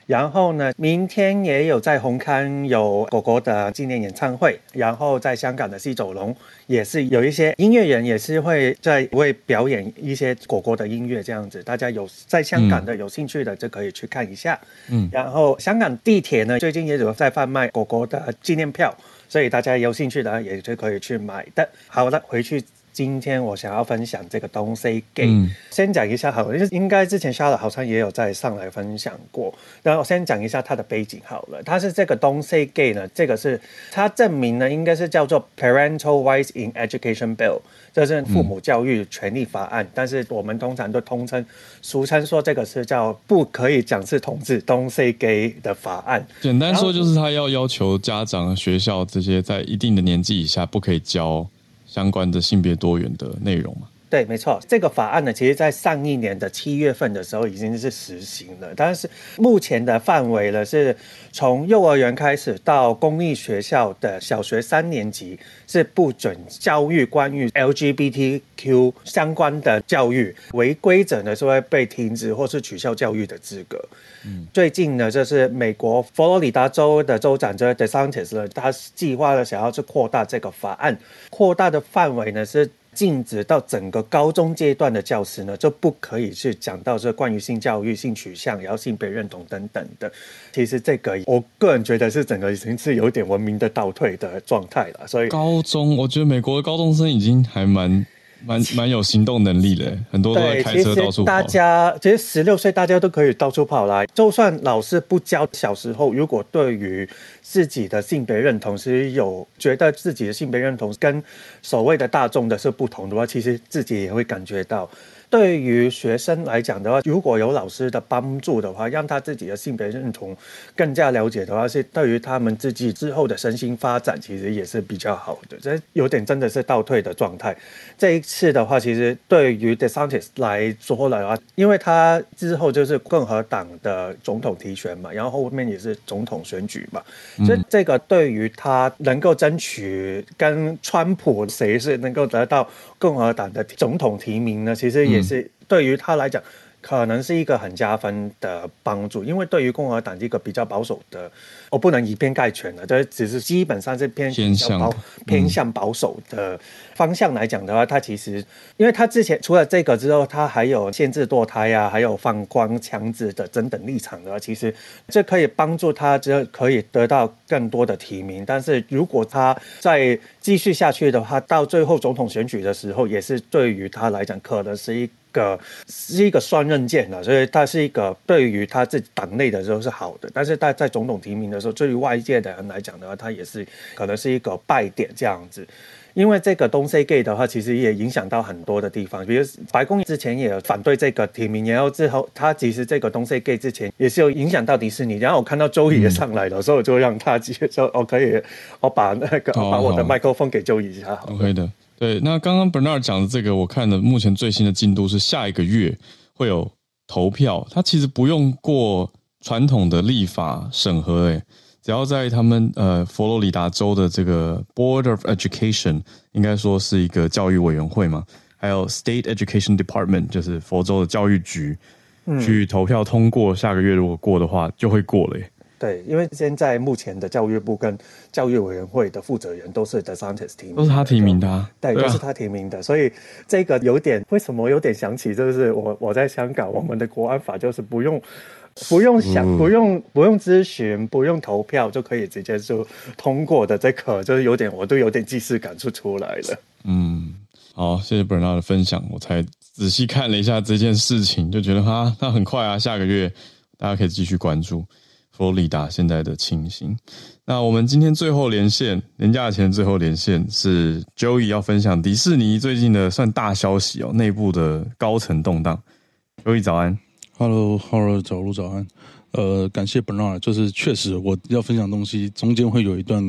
然后呢，明天也有在红磡有果果的纪念演唱会，然后在香港的西九龙也是有一些音乐人也是会在会表演一些果果的音乐这样子，大家有在香港的有兴趣的就可以去看一下。嗯，然后香港地铁呢最近也有在贩卖果果的纪念票，所以大家有兴趣的也就可以去买的。好的，回去。今天我想要分享这个 Say Gay，嗯、先讲一下好了，应该之前 Charlotte 好像也有在上来分享过。然后我先讲一下它的背景好了，它是这个 Don't Say Gay 呢，这个是它证明呢，应该是叫做 Parental Rights in Education Bill，这是父母教育权利法案，嗯、但是我们通常都通称俗称说这个是叫不可以讲是同志 Don't Say Gay 的法案。简单说就是他要要求家长、学校这些在一定的年纪以下不可以教。相关的性别多元的内容吗？对，没错，这个法案呢，其实在上一年的七月份的时候已经是实行了，但是目前的范围呢，是从幼儿园开始到公立学校的小学三年级是不准教育关于 LGBTQ 相关的教育，违规者呢是会被停职或是取消教育的资格。嗯，最近呢，就是美国佛罗里达州的州长这 DeSantis 呢，他计划了想要去扩大这个法案，扩大的范围呢是禁止到整个高中阶段的教师呢就不可以去讲到这关于性教育、性取向、然后性别认同等等的。其实这个我个人觉得是整个已经是有点文明的倒退的状态了。所以高中，我觉得美国的高中生已经还蛮。蛮蛮有行动能力的，很多都在开车到处跑。大家其实十六岁，大家都可以到处跑来。就算老师不教，小时候如果对于自己的性别认同是有觉得自己的性别认同跟所谓的大众的是不同的话，其实自己也会感觉到。对于学生来讲的话，如果有老师的帮助的话，让他自己的性别认同更加了解的话，是对于他们自己之后的身心发展，其实也是比较好的。这有点真的是倒退的状态。这一次的话，其实对于 DeSantis 来说的话，因为他之后就是共和党的总统提选嘛，然后后面也是总统选举嘛，所以这个对于他能够争取跟川普谁是能够得到共和党的总统提名呢，其实也。是对于他来讲，可能是一个很加分的帮助，因为对于共和党这个比较保守的，我不能以偏概全了，这只是基本上是偏向保偏向保守的方向来讲的话，他其实，因为他之前除了这个之后，他还有限制堕胎啊，还有放宽强制的等等立场的话，其实这可以帮助他，这可以得到更多的提名。但是如果他再继续下去的话，到最后总统选举的时候，也是对于他来讲，可能是一个是一个双刃剑的，所以它是一个对于他自己党内的时候是好的，但是他在总统提名的时候，对于外界的人来讲的话，他也是可能是一个败点这样子。因为这个 Don't Say Gay 的话，其实也影响到很多的地方，比如白宫之前也反对这个提名，然后之后他其实这个 Don't Say Gay 之前也是有影响到迪士尼。然后我看到周宇也上来了，嗯、所以我就让他直接说：“我可以，我把那个、哦、把我的麦克风给周瑜一下。” OK 的，对。那刚刚 Bernard 讲的这个，我看的目前最新的进度是下一个月会有投票，它其实不用过传统的立法审核，诶。只要在他们呃佛罗里达州的这个 Board of Education，应该说是一个教育委员会嘛，还有 State Education Department，就是佛州的教育局，嗯、去投票通过，下个月如果过的话，就会过了耶。对，因为现在目前的教育部跟教育委员会的负责人都是 The Scientist 提名，都是他提名的，啊，对，都是他提名的，所以这个有点为什么有点想起，就是我我在香港，我们的国安法就是不用。不用想，不用不用咨询，不用投票就可以直接就通过的，这个就是有点，我都有点既视感就出来了。嗯，好，谢谢 Bernard 的分享，我才仔细看了一下这件事情，就觉得哈，那很快啊，下个月大家可以继续关注佛罗里达现在的情形。那我们今天最后连线，年假前最后连线是 Joey 要分享迪士尼最近的算大消息哦，内部的高层动荡。Joey 早安。Hello，Hello，早路早安。呃，感谢 Bernard，就是确实我要分享东西，中间会有一段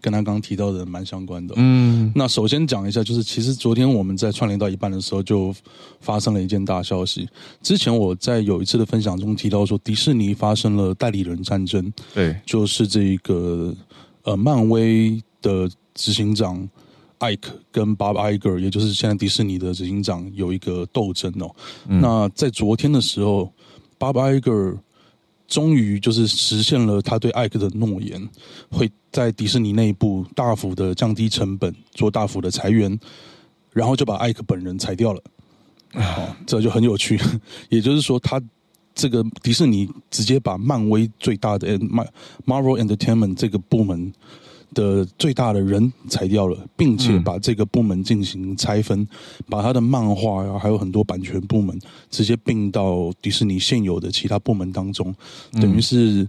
跟他刚刚提到的蛮相关的。嗯，那首先讲一下，就是其实昨天我们在串联到一半的时候，就发生了一件大消息。之前我在有一次的分享中提到说，迪士尼发生了代理人战争。对，就是这个呃，漫威的执行长。艾克跟 Bob Iger，也就是现在迪士尼的执行长，有一个斗争哦。嗯、那在昨天的时候，Bob Iger 终于就是实现了他对艾克的诺言，会在迪士尼内部大幅的降低成本，做大幅的裁员，然后就把艾克本人裁掉了。啊，这就很有趣。也就是说，他这个迪士尼直接把漫威最大的 Marvel Entertainment 这个部门。的最大的人裁掉了，并且把这个部门进行拆分，嗯、把他的漫画呀，还有很多版权部门直接并到迪士尼现有的其他部门当中，等于是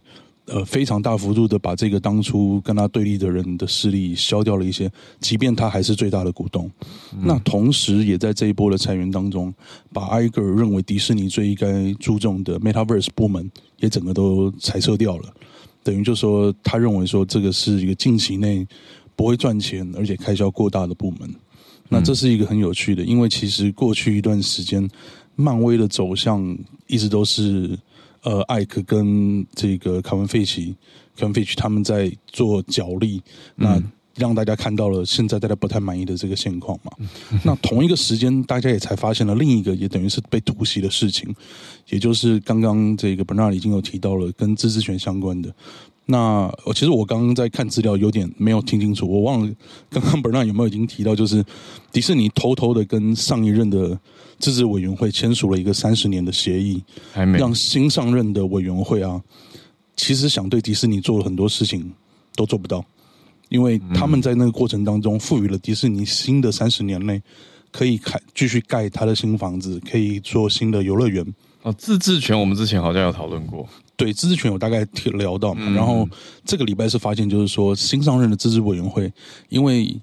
呃非常大幅度的把这个当初跟他对立的人的势力消掉了一些，即便他还是最大的股东。嗯、那同时也在这一波的裁员当中，把艾格尔认为迪士尼最应该注重的 Metaverse 部门也整个都裁撤掉了。等于就说，他认为说这个是一个近期内不会赚钱，而且开销过大的部门。那这是一个很有趣的，因为其实过去一段时间，漫威的走向一直都是呃，艾克跟这个凯文费奇、凯文费奇他们在做角力。那让大家看到了现在大家不太满意的这个现况嘛。那同一个时间，大家也才发现了另一个也等于是被突袭的事情，也就是刚刚这个 Bernard 已经有提到了跟自治权相关的。那我其实我刚刚在看资料，有点没有听清楚，我忘了刚刚 Bernard 有没有已经提到，就是迪士尼偷偷的跟上一任的自治委员会签署了一个三十年的协议，还没让新上任的委员会啊，其实想对迪士尼做了很多事情都做不到。因为他们在那个过程当中赋予了迪士尼新的三十年内可以开继续盖他的新房子，可以做新的游乐园。哦，自治权我们之前好像有讨论过。对，自治权我大概聊到嘛。嗯、然后这个礼拜是发现，就是说新上任的自治委员会，因为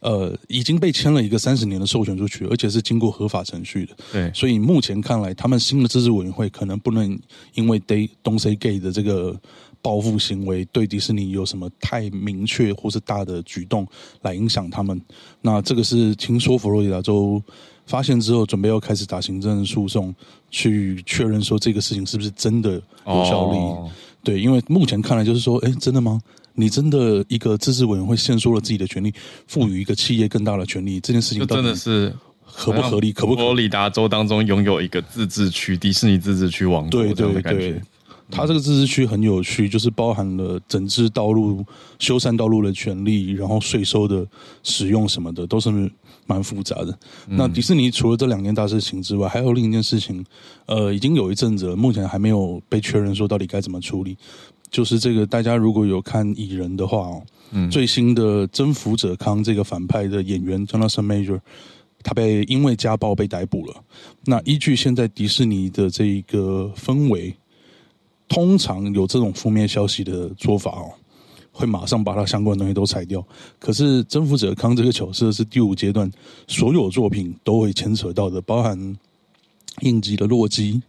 呃已经被签了一个三十年的授权出去，而且是经过合法程序的。对，所以目前看来，他们新的自治委员会可能不能因为 Day Don't Say Gay 的这个。报复行为对迪士尼有什么太明确或是大的举动来影响他们？那这个是听说佛罗里达州发现之后，准备要开始打行政诉讼，去确认说这个事情是不是真的有效力？哦、对，因为目前看来就是说，哎，真的吗？你真的一个自治委员会限缩了自己的权利，赋予一个企业更大的权利，这件事情真的是合不合理？可不可？佛罗里达州当中拥有一个自治区，迪士尼自治区王国这样的感觉。对对对它这个自治区很有趣，就是包含了整治道路、修缮道路的权利，然后税收的使用什么的，都是蛮复杂的。嗯、那迪士尼除了这两件大事情之外，还有另一件事情，呃，已经有一阵子了，目前还没有被确认说到底该怎么处理。就是这个，大家如果有看蚁人的话哦，嗯、最新的征服者康这个反派的演员 Jonathan Major 他被因为家暴被逮捕了。那依据现在迪士尼的这一个氛围，通常有这种负面消息的做法哦，会马上把他相关的东西都裁掉。可是征服者康这个角色是第五阶段所有作品都会牵扯到的，包含应急的洛基。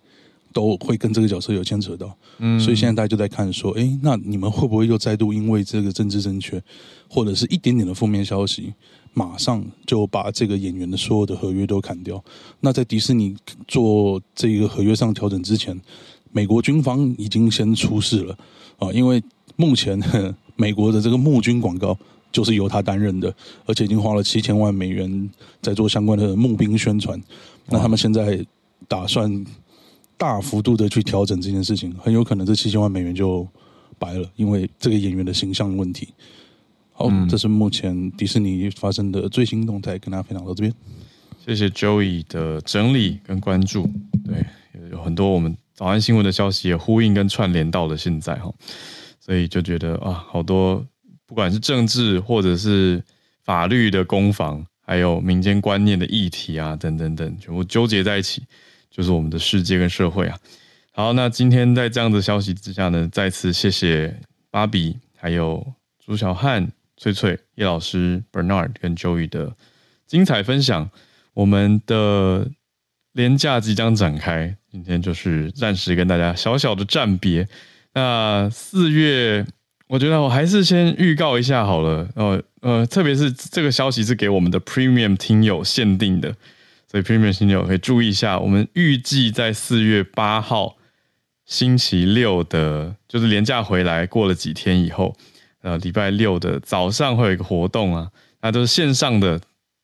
都会跟这个角色有牵扯到，嗯，所以现在大家就在看说，哎，那你们会不会又再度因为这个政治正确，或者是一点点的负面消息，马上就把这个演员的所有的合约都砍掉？那在迪士尼做这个合约上调整之前，美国军方已经先出事了啊，因为目前美国的这个募军广告就是由他担任的，而且已经花了七千万美元在做相关的募兵宣传。那他们现在打算。大幅度的去调整这件事情，很有可能这七千万美元就白了，因为这个演员的形象问题。好，嗯、这是目前迪士尼发生的最新动态，跟大家分享到这边。谢谢 Joey 的整理跟关注。对，有很多我们早安新闻的消息也呼应跟串联到了现在哈，所以就觉得啊，好多不管是政治或者是法律的攻防，还有民间观念的议题啊，等等等，全部纠结在一起。就是我们的世界跟社会啊。好，那今天在这样的消息之下呢，再次谢谢芭比，还有朱小汉、翠翠、叶老师、Bernard 跟 Joey 的精彩分享。我们的连假即将展开，今天就是暂时跟大家小小的暂别。那四月，我觉得我还是先预告一下好了。呃呃，特别是这个消息是给我们的 Premium 听友限定的。所以 Premium 听友可以注意一下，我们预计在四月八号星期六的，就是连假回来过了几天以后，呃，礼拜六的早上会有一个活动啊，那都是线上的，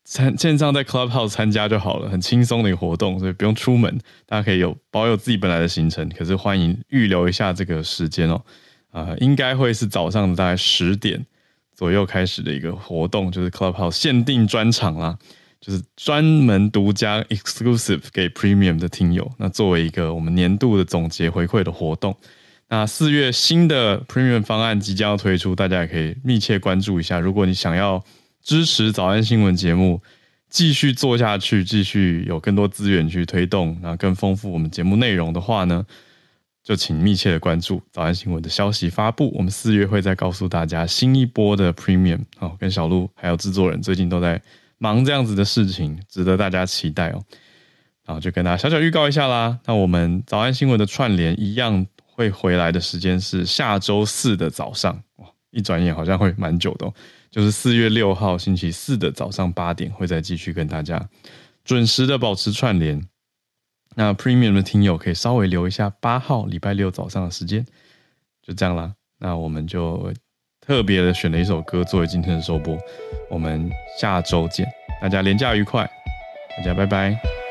参线上在 Clubhouse 参加就好了，很轻松的一个活动，所以不用出门，大家可以有保有自己本来的行程，可是欢迎预留一下这个时间哦，啊、呃，应该会是早上大概十点左右开始的一个活动，就是 Clubhouse 限定专场啦。就是专门独家 exclusive 给 premium 的听友，那作为一个我们年度的总结回馈的活动，那四月新的 premium 方案即将要推出，大家也可以密切关注一下。如果你想要支持早安新闻节目继续做下去，继续有更多资源去推动，然后更丰富我们节目内容的话呢，就请密切的关注早安新闻的消息发布。我们四月会再告诉大家新一波的 premium 好，跟小鹿还有制作人最近都在。忙这样子的事情，值得大家期待哦。然后就跟大家小小预告一下啦。那我们早安新闻的串联一样会回来的时间是下周四的早上。哇，一转眼好像会蛮久的哦。就是四月六号星期四的早上八点，会再继续跟大家准时的保持串联。那 Premium 的听友可以稍微留一下八号礼拜六早上的时间。就这样啦。那我们就。特别的选了一首歌作为今天的收播，我们下周见，大家连假愉快，大家拜拜。